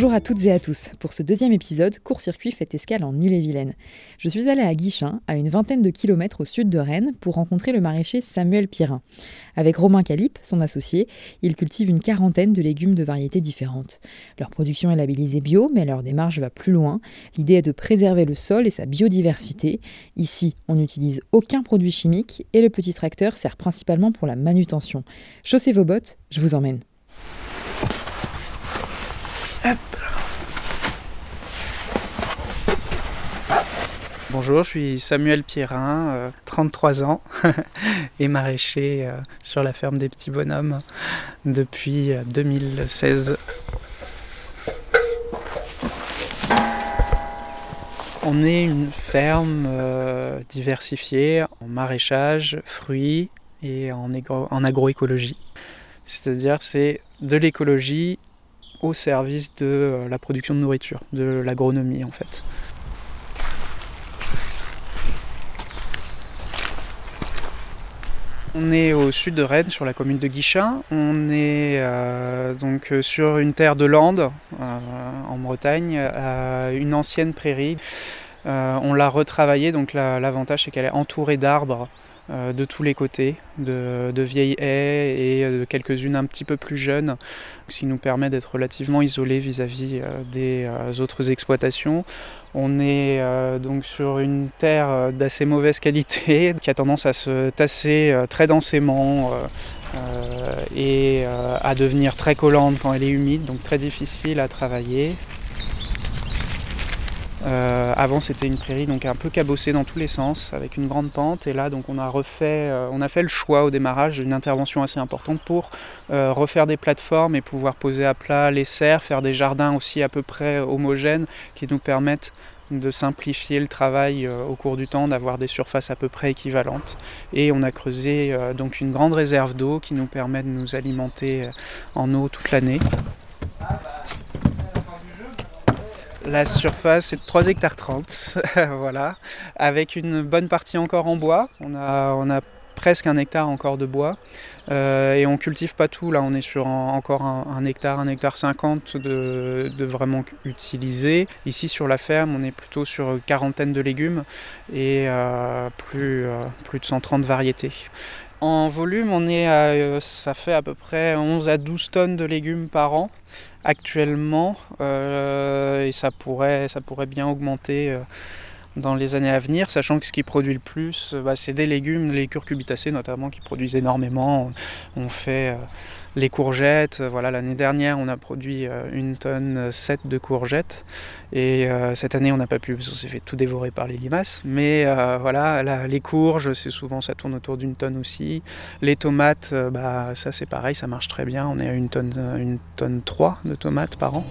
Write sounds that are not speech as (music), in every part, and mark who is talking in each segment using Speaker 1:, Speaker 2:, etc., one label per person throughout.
Speaker 1: Bonjour à toutes et à tous. Pour ce deuxième épisode, Court-Circuit fait escale en Ille-et-Vilaine. Je suis allée à Guichin, à une vingtaine de kilomètres au sud de Rennes, pour rencontrer le maraîcher Samuel Pirin. Avec Romain Calip, son associé, ils cultivent une quarantaine de légumes de variétés différentes. Leur production est labellisée bio, mais leur démarche va plus loin. L'idée est de préserver le sol et sa biodiversité. Ici, on n'utilise aucun produit chimique et le petit tracteur sert principalement pour la manutention. Chaussez vos bottes, je vous emmène.
Speaker 2: Bonjour, je suis Samuel Pierrin, 33 euh, ans (laughs) et maraîcher euh, sur la ferme des petits bonhommes depuis 2016. Euh, On est une ferme diversifiée en maraîchage, fruits et en, en agroécologie. C'est-à-dire c'est de l'écologie au service de euh, la production de nourriture, de l'agronomie en fait. On est au sud de Rennes, sur la commune de Guichin. On est euh, donc euh, sur une terre de lande en Bretagne, une ancienne prairie. on l'a retravaillée, donc l'avantage c'est qu'elle est entourée d'arbres de tous les côtés, de, vieilles haies et de quelques-unes un petit peu plus jeunes, ce qui nous permet d'être relativement isolés vis-à-vis euh, des euh, autres exploitations. On est donc sur une terre d'assez mauvaise qualité (laughs) qui a tendance à se tasser très densément et à devenir très collante quand elle est humide, donc très difficile à travailler. Euh, avant c'était une prairie donc un peu cabossée dans tous les sens avec une grande pente et là donc on a refait euh, on a fait le choix au démarrage d'une intervention assez importante pour euh, refaire des plateformes et pouvoir poser à plat les serres, faire des jardins aussi à peu près homogènes qui nous permettent de simplifier le travail au cours du temps, d'avoir des surfaces à peu près équivalentes. Et on a creusé donc une grande réserve d'eau qui nous permet de nous alimenter en eau toute l'année. La surface est de 3 hectares 30, (laughs) voilà, avec une bonne partie encore en bois. On a, on a presque un hectare encore de bois. Euh, et on cultive pas tout, là on est sur encore un, hectare, un hectare 50 de, vraiment utilisé. Ici sur la ferme on est plutôt sur une quarantaine de légumes et euh, plus, euh, plus de 130 variétés. En volume, on est à, ça fait à peu près 11 à 12 tonnes de légumes par an actuellement euh, et ça pourrait, bien augmenter euh, dans les années à venir, sachant que ce qui produit le plus, euh, bah, c'est des légumes, les curcubitacées notamment, qui produisent énormément. On fait les courgettes, voilà, l'année dernière, on a produit une tonne 7 de courgettes, et cette année, on n'a pas pu, parce qu'on s'est fait tout dévorer par les limaces. Mais voilà, les courges, c'est souvent, ça tourne autour d'une tonne aussi. Les tomates, bah, ça c'est pareil, ça marche très bien. On est à une tonne, une tonne 3 de tomates par an.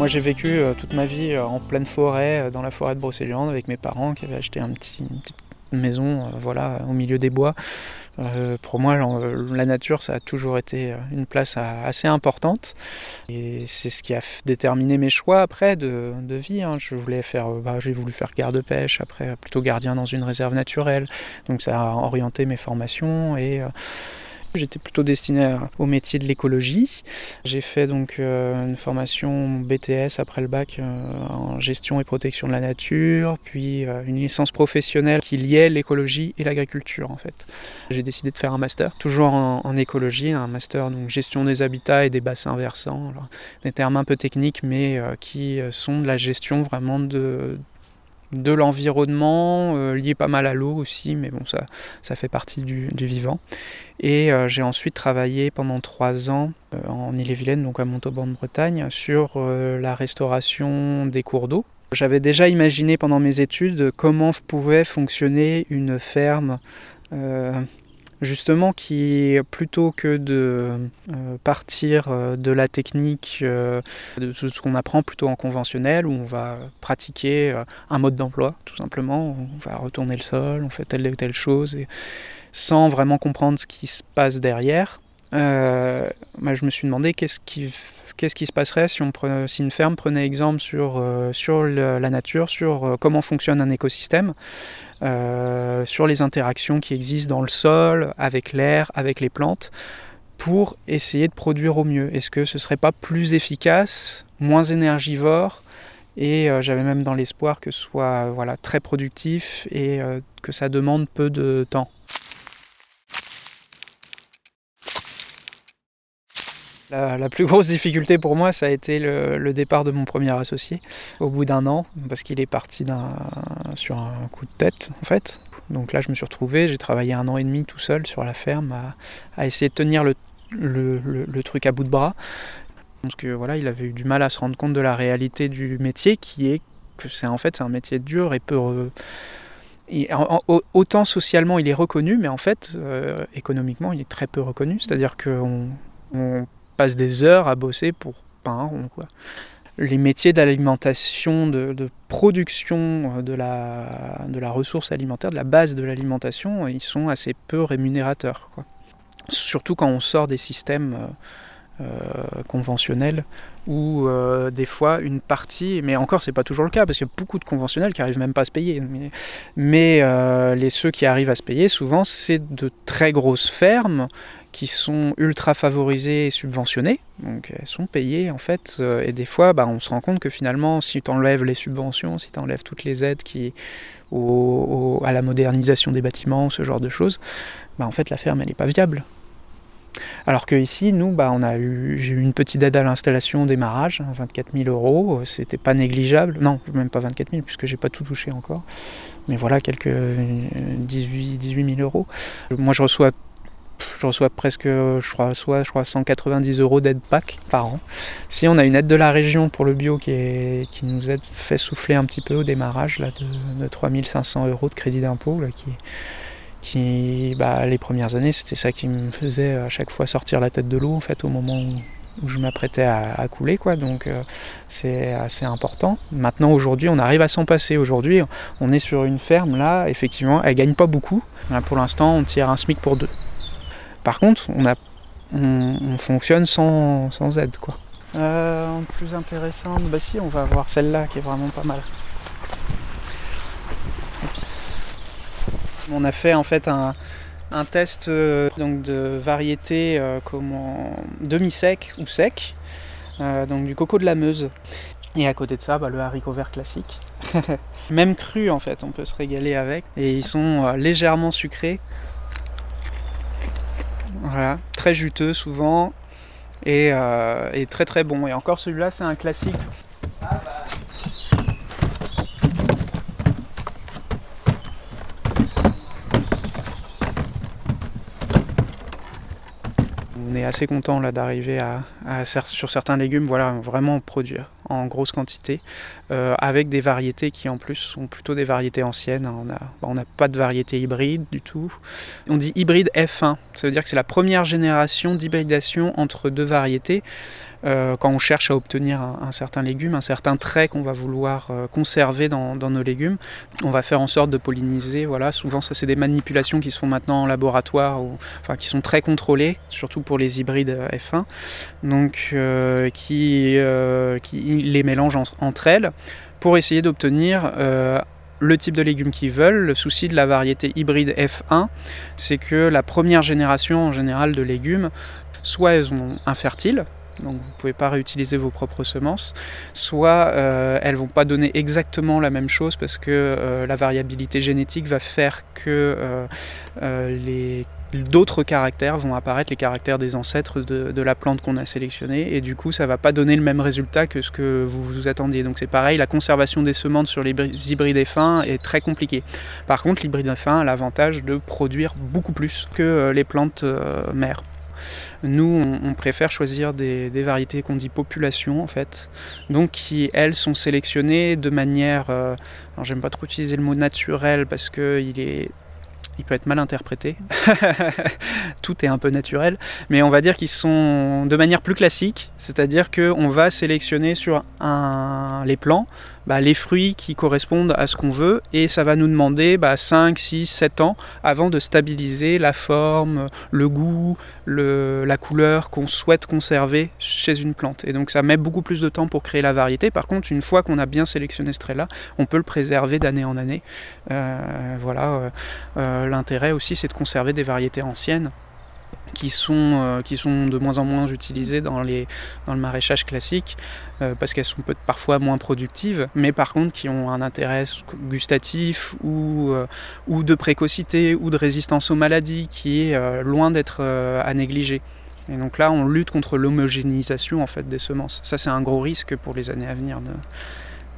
Speaker 2: Moi j'ai vécu euh, toute ma vie euh, en pleine forêt, euh, dans la forêt de Brocéliande avec mes parents qui avaient acheté une petite maison voilà, au milieu des bois. pour moi, la nature, ça a toujours été une place assez importante. Et c'est ce qui a déterminé mes choix après de, vie. Hein. Je voulais faire, bah, j'ai voulu faire garde-pêche, après plutôt gardien dans une réserve naturelle. Donc ça a orienté mes formations et J'étais plutôt destiné au métier de l'écologie. J'ai fait donc euh, une formation BTS après le bac euh, en gestion et protection de la nature, puis euh, une licence professionnelle qui liait l'écologie et l'agriculture en fait. J'ai décidé de faire un master, toujours en, écologie, un master donc gestion des habitats et des bassins versants. des termes un peu techniques mais qui sont de la gestion vraiment de, de l'environnement, euh, lié pas mal à l'eau aussi, mais bon, ça, fait partie du, vivant. Et euh, j'ai ensuite travaillé pendant trois ans euh, en Ille-et-Vilaine, donc à Montauban-de-Bretagne, sur la restauration des cours d'eau. J'avais déjà imaginé pendant mes études comment pouvait fonctionner une ferme justement qui plutôt que de euh, partir euh, de la technique euh, de ce qu'on apprend plutôt en conventionnel où on va pratiquer un mode d'emploi tout simplement. On va retourner le sol on fait telle ou telle chose et sans vraiment comprendre ce qui se passe derrière. Je me suis demandé qu'est-ce qui qu'est-ce qui se passerait si, on si une ferme prenait exemple sur, sur la nature, sur comment fonctionne un écosystème, sur les interactions qui existent dans le sol, avec l'air, avec les plantes, pour essayer de produire au mieux? Est-ce que ce serait pas plus efficace, moins énergivore et euh, j'avais même dans l'espoir que ce soit très productif et euh, que ça demande peu de temps? La, plus grosse difficulté pour moi, ça a été le, départ de mon premier associé au bout d'un an, parce qu'il est parti sur un coup de tête en fait. Donc là, je me suis retrouvé, j'ai travaillé un an et demi tout seul sur la ferme à, essayer de tenir le, truc à bout de bras. Parce que voilà, il avait eu du mal à se rendre compte de la réalité du métier, qui est que c'est en fait un métier dur et peu. autant socialement il est reconnu, mais en fait euh, économiquement il est très peu reconnu. C'est-à-dire qu'on on passe des heures à bosser pour. Quoi. Les métiers d'alimentation, de, production euh, de la, de la ressource alimentaire, de la base de l'alimentation, ils sont assez peu rémunérateurs. Surtout quand on sort des systèmes. Euh, euh, conventionnels où euh, des fois une partie, mais encore c'est pas toujours le cas parce qu'il y a beaucoup de conventionnels qui arrivent même pas à se payer. Mais, euh, les ceux qui arrivent à se payer, souvent c'est de très grosses fermes qui sont ultra favorisées et subventionnées, donc elles sont payées en fait. et des fois, bah, on se rend compte que finalement, si tu enlèves les subventions, si tu enlèves toutes les aides qui à la modernisation des bâtiments, ce genre de choses, bah, en fait la ferme elle n'est pas viable. Alors que ici, nous, bah, on a eu, j'ai eu une petite aide à l'installation, au démarrage, 24 hein, 000 euros, c'était pas négligeable. Non, même pas 24 000 puisque j'ai pas tout touché encore. Mais voilà, quelques 18, 18 000 euros. Moi, je reçois, je reçois presque, je crois, soit, je crois 190 euros d'aide PAC par an. Si on a une aide de la région pour le bio qui, nous aide, fait souffler un petit peu au démarrage là, de, de 3500 euros de crédit d'impôt, qui qui, bah, les premières années, c'était ça qui me faisait à chaque fois sortir la tête de l'eau en fait au moment où, je m'apprêtais à, couler quoi. Donc euh, c'est assez important. Maintenant aujourd'hui, on arrive à s'en passer. Aujourd'hui, on est sur une ferme là, effectivement, elle gagne pas beaucoup. pour l'instant, on tire un SMIC pour deux. Par contre, on, fonctionne sans, aide quoi. Euh, plus intéressante, bah si, on va voir celle-là qui est vraiment pas mal. On a fait en fait un, test euh, donc de variété euh, demi-sec ou sec, euh, donc du coco de la Meuse. Et à côté de ça, bah, le haricot vert classique. (laughs) Même cru en fait, on peut se régaler avec. Et ils sont légèrement sucrés. Voilà, très juteux souvent et, et très très bon. Et encore celui-là, c'est un classique. on est assez content là d'arriver à, sur certains légumes voilà vraiment produire en grosse quantité euh, avec des variétés qui en plus sont plutôt des variétés anciennes on n'a on pas de variété hybride du tout. On dit hybride F1 ça veut dire que c'est la première génération d'hybridation entre deux variétés euh, quand on cherche à obtenir un, certain légume, un certain trait qu'on va vouloir euh, conserver dans, nos légumes, on va faire en sorte de polliniser. Voilà, souvent ça c'est des manipulations qui se font maintenant en laboratoire, ou, enfin qui sont très contrôlées, surtout pour les hybrides euh, F1, donc qui, qui, les mélangent entre elles pour essayer d'obtenir le type de légumes qu'ils veulent. Le souci de la variété hybride F1, c'est que la première génération en général de légumes, soit elles sont infertiles, donc vous ne pouvez pas réutiliser vos propres semences, soit euh, elles vont pas donner exactement la même chose parce que euh, la variabilité génétique va faire que euh, les d'autres caractères vont apparaître, les caractères des ancêtres de, la plante qu'on a sélectionnée, et du coup ça va pas donner le même résultat que ce que vous vous attendiez. Donc c'est pareil, la conservation des semences sur les hybrides fins est très compliquée. Par contre, l'hybride fin a l'avantage de produire beaucoup plus que les plantes mères. Nous, on, préfère choisir des, variétés qu'on dit population en fait, donc qui elles sont sélectionnées de manière, euh, alors j'aime pas trop utiliser le mot naturel parce que il est il peut être mal interprété. (laughs) Tout est un peu naturel, mais on va dire qu'ils sont de manière plus classique, c'est-à-dire qu'on va sélectionner sur les plants bah, les fruits qui correspondent à ce qu'on veut et ça va nous demander bah, 5, 6, 7 ans avant de stabiliser la forme, le goût, la couleur qu'on souhaite conserver chez une plante. Et donc ça met beaucoup plus de temps pour créer la variété. Par contre, une fois qu'on a bien sélectionné ce trait-là, on peut le préserver d'année en année. Euh, voilà, euh, euh, l'intérêt aussi c'est de conserver des variétés anciennes qui sont, euh, qui sont de moins en moins utilisées dans, les, dans le maraîchage classique euh, parce qu'elles sont parfois moins productives, mais par contre qui ont un intérêt gustatif ou, euh, ou de précocité ou de résistance aux maladies qui est loin d'être à négliger. Et donc là, on lutte contre l'homogénéisation en fait des semences. Ça, c'est un gros risque pour les années à venir.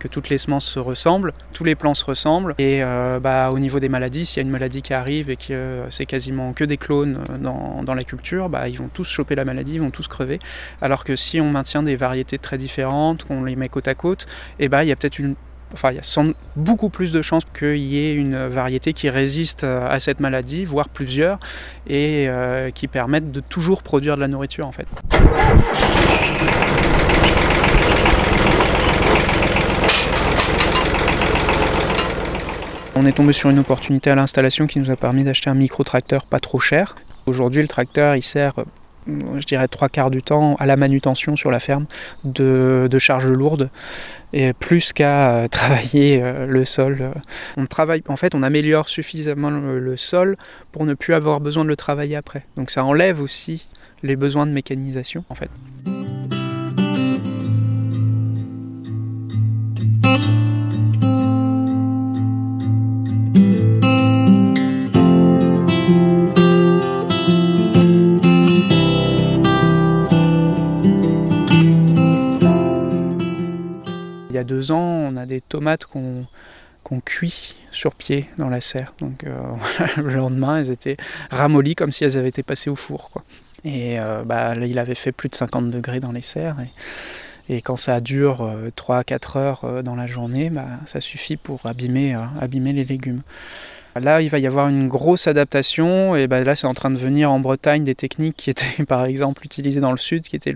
Speaker 2: Que toutes les semences se ressemblent, tous les plants se ressemblent. Et euh, bah, au niveau des maladies, s'il y a une maladie qui arrive et que euh, c'est quasiment que des clones euh, dans, dans la culture, bah, ils vont tous choper la maladie, ils vont tous crever. Alors que si on maintient des variétés très différentes, qu'on les met côte à côte, et bah, il y a peut-être une enfin il y a beaucoup plus de chances qu'il y ait une variété qui résiste à cette maladie, voire plusieurs, et qui permettent de toujours produire de la nourriture en fait. On est tombé sur une opportunité à l'installation qui nous a permis d'acheter un micro-tracteur pas trop cher. Aujourd'hui, le tracteur, il sert, je dirais, trois quarts du temps à la manutention sur la ferme de, charges lourdes et plus qu'à (laughs) travailler le sol. On travaille, en fait, on améliore suffisamment le, le sol pour ne plus avoir besoin de le travailler après. Donc ça enlève aussi les besoins de mécanisation, en fait. Tomates qu'on qu'on cuit sur pied dans la serre. Euh, (laughs) le lendemain, elles étaient ramollies comme si elles avaient été passées au four. Quoi. Et euh, bah, il avait fait plus de 50 degrés dans les serres. Et, et quand ça dure euh, 3-4 heures euh, dans la journée, bah, ça suffit pour abîmer, abîmer les légumes. Là, il va y avoir une grosse adaptation, et ben là, c'est en train de venir en Bretagne des techniques qui étaient, (laughs) par exemple, utilisées dans le sud, qui étaient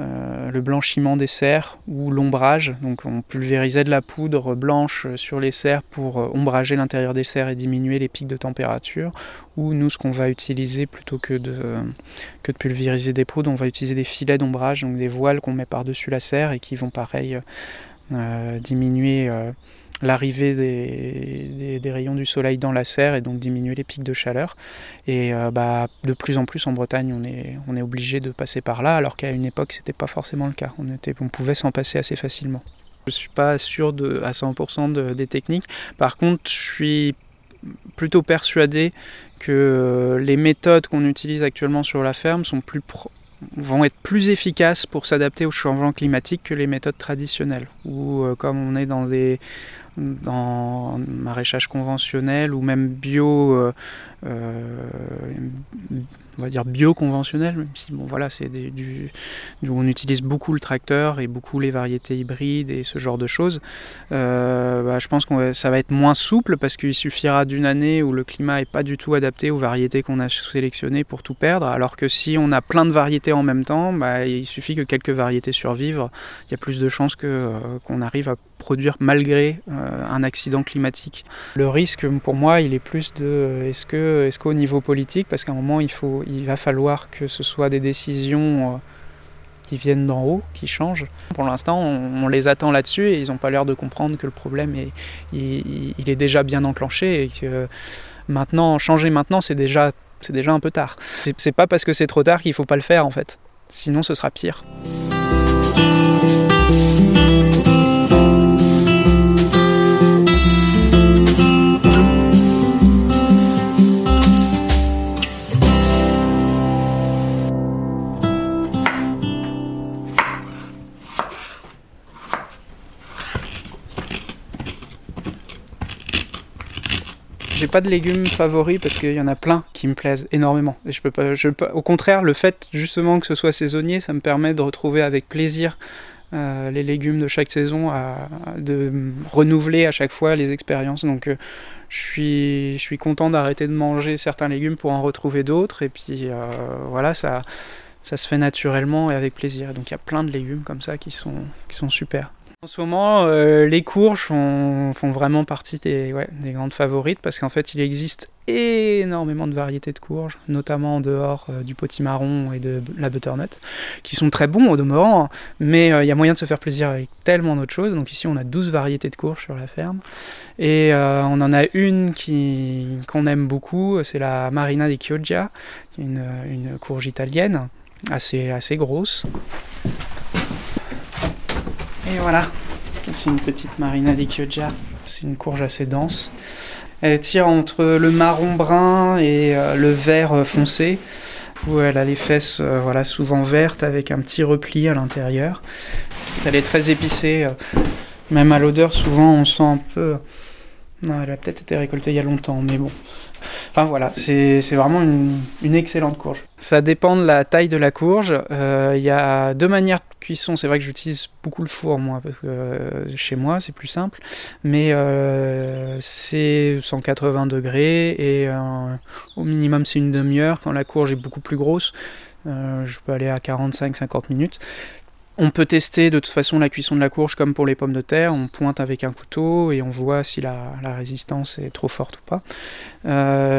Speaker 2: euh, le blanchiment des serres ou l'ombrage. Donc, on pulvérisait de la poudre blanche sur les serres pour euh, ombrager l'intérieur des serres et diminuer les pics de température. Ou nous, ce qu'on va utiliser plutôt que de, que de pulvériser des poudres, on va utiliser des filets d'ombrage, donc des voiles qu'on met par-dessus la serre et qui vont, pareil, euh, diminuer l'arrivée des, des, rayons du soleil dans la serre et donc diminuer les pics de chaleur. Et euh, bah, de plus en plus en Bretagne, on est, on est obligé de passer par là, alors qu'à une époque, c'était pas forcément le cas. On, était, on pouvait s'en passer assez facilement. Je suis pas sûr de, à 100% de, des techniques. Par contre, je suis plutôt persuadé que les méthodes qu'on utilise actuellement sur la ferme sont plus vont être plus efficaces pour s'adapter au changement climatique que les méthodes traditionnelles. Ou euh, comme on est dans des dans maraîchage conventionnel ou même bio, euh, euh, on va dire bio conventionnel, même si bon voilà c'est du, on utilise beaucoup le tracteur et beaucoup les variétés hybrides et ce genre de choses. Euh, bah, je pense que ça va être moins souple parce qu'il suffira d'une année où le climat est pas du tout adapté aux variétés qu'on a sélectionnées pour tout perdre, alors que si on a plein de variétés en même temps, bah, il suffit que quelques variétés survivent, il y a plus de chances que qu'on arrive à produire malgré euh, un accident climatique. Le risque pour moi, il est plus de est-ce que est-ce qu'au niveau politique, parce qu'à un moment il faut, il va falloir que ce soit des décisions euh, qui viennent d'en haut, qui changent. Pour l'instant, on, les attend là-dessus et ils n'ont pas l'air de comprendre que le problème est, il est déjà bien enclenché et que maintenant changer maintenant, c'est déjà c'est déjà un peu tard. C'est pas parce que c'est trop tard qu'il faut pas le faire en fait. Sinon, ce sera pire. Pas de légumes favoris parce qu'il y en a plein qui me plaisent énormément. Et je peux pas, je au contraire, le fait justement que ce soit saisonnier, ça me permet de retrouver avec plaisir euh, les légumes de chaque saison, de renouveler à chaque fois les expériences. Donc euh, je, suis, je suis content d'arrêter de manger certains légumes pour en retrouver d'autres. Et puis euh, voilà, ça, ça se fait naturellement et avec plaisir. Donc il y a plein de légumes comme ça qui sont, qui sont super. En ce moment, euh, les courges font, vraiment partie des, des grandes favorites parce qu'en fait, il existe énormément de variétés de courges, notamment en dehors euh, du potimarron et de la butternut, qui sont très bons au demeurant, hein. mais euh, il y a moyen de se faire plaisir avec tellement d'autres choses. Donc ici, on a 12 variétés de courges sur la ferme. Et on en a une qui, qu'on aime beaucoup, c'est la Marina di Chioggia, une, une courge italienne, assez, assez grosse. Et voilà, c'est une petite Marina di Chioggia. C'est une courge assez dense. Elle tire entre le marron brun et euh, le vert euh, foncé. Où elle a les fesses euh, voilà, souvent vertes avec un petit repli à l'intérieur. Elle est très épicée. même à l'odeur, souvent on sent un peu. Non, elle a peut-être été récoltée il y a longtemps, mais bon. Enfin voilà, c'est vraiment une, excellente courge. Ça dépend de la taille de la courge. Il y a deux manières cuisson, c'est vrai que j'utilise beaucoup le four moi, parce que euh, chez moi c'est plus simple, mais euh, c'est 180 degrés et euh, au minimum c'est une demi-heure. Quand la courge est beaucoup plus grosse, je peux aller à 45-50 minutes. On peut tester de toute façon la cuisson de la courge comme pour les pommes de terre. On pointe avec un couteau et on voit si la, résistance est trop forte ou pas.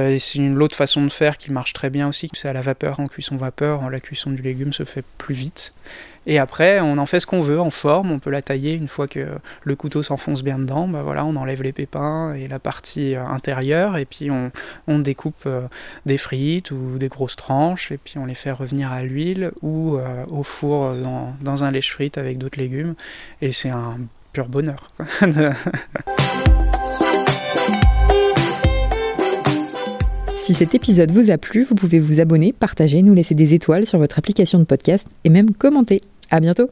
Speaker 2: et c'est une autre façon de faire qui marche très bien aussi. C'est à la vapeur, en cuisson vapeur. La cuisson du légume se fait plus vite. Et après, on en fait ce qu'on veut en forme, on peut la tailler une fois que le couteau s'enfonce bien dedans. Bah voilà, on enlève les pépins et la partie euh, intérieure, et puis on, découpe euh, des frites ou des grosses tranches, et puis on les fait revenir à l'huile ou euh, au four dans un lèche-frites avec d'autres légumes. Et c'est un pur bonheur. (laughs)
Speaker 1: Si cet épisode vous a plu, vous pouvez vous abonner, partager, nous laisser des étoiles sur votre application de podcast et même commenter. À bientôt